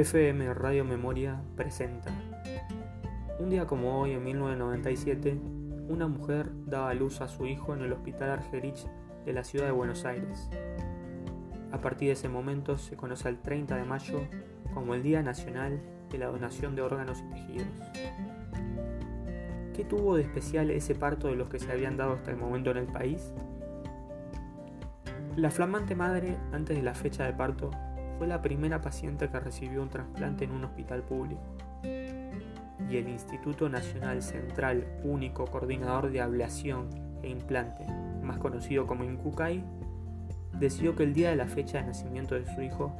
FM Radio Memoria presenta. Un día como hoy, en 1997, una mujer daba luz a su hijo en el Hospital Argerich de la ciudad de Buenos Aires. A partir de ese momento se conoce el 30 de mayo como el Día Nacional de la Donación de Órganos y Tejidos. ¿Qué tuvo de especial ese parto de los que se habían dado hasta el momento en el país? La flamante madre, antes de la fecha de parto, fue la primera paciente que recibió un trasplante en un hospital público. Y el Instituto Nacional Central Único Coordinador de Ablación e Implante, más conocido como INCUCAI, decidió que el día de la fecha de nacimiento de su hijo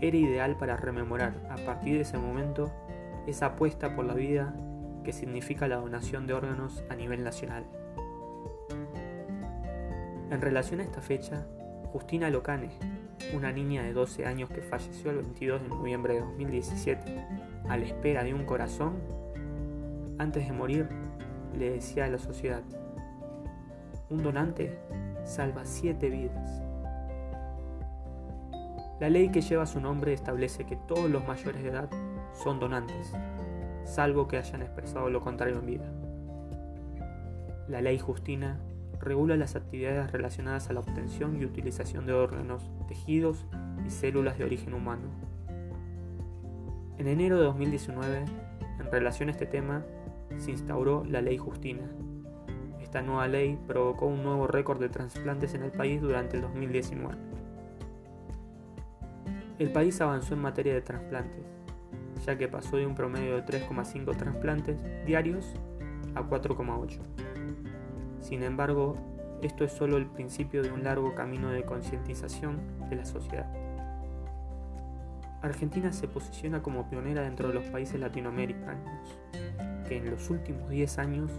era ideal para rememorar a partir de ese momento esa apuesta por la vida que significa la donación de órganos a nivel nacional. En relación a esta fecha, Justina Locane, una niña de 12 años que falleció el 22 de noviembre de 2017 a la espera de un corazón, antes de morir le decía a la sociedad, un donante salva siete vidas. La ley que lleva su nombre establece que todos los mayores de edad son donantes, salvo que hayan expresado lo contrario en vida. La ley Justina regula las actividades relacionadas a la obtención y utilización de órganos, tejidos y células de origen humano. En enero de 2019, en relación a este tema, se instauró la Ley Justina. Esta nueva ley provocó un nuevo récord de trasplantes en el país durante el 2019. El país avanzó en materia de trasplantes, ya que pasó de un promedio de 3,5 trasplantes diarios a 4,8. Sin embargo, esto es solo el principio de un largo camino de concientización de la sociedad. Argentina se posiciona como pionera dentro de los países latinoamericanos, que en los últimos 10 años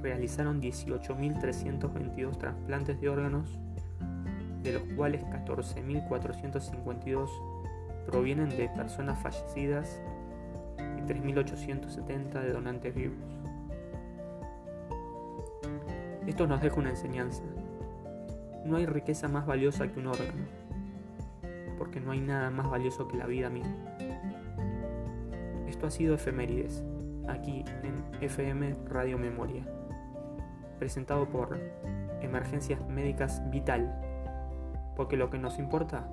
realizaron 18.322 trasplantes de órganos, de los cuales 14.452 provienen de personas fallecidas y 3.870 de donantes vivos. Esto nos deja una enseñanza. No hay riqueza más valiosa que un órgano, porque no hay nada más valioso que la vida misma. Esto ha sido Efemérides, aquí en FM Radio Memoria, presentado por Emergencias Médicas Vital, porque lo que nos importa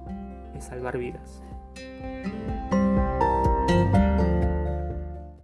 es salvar vidas.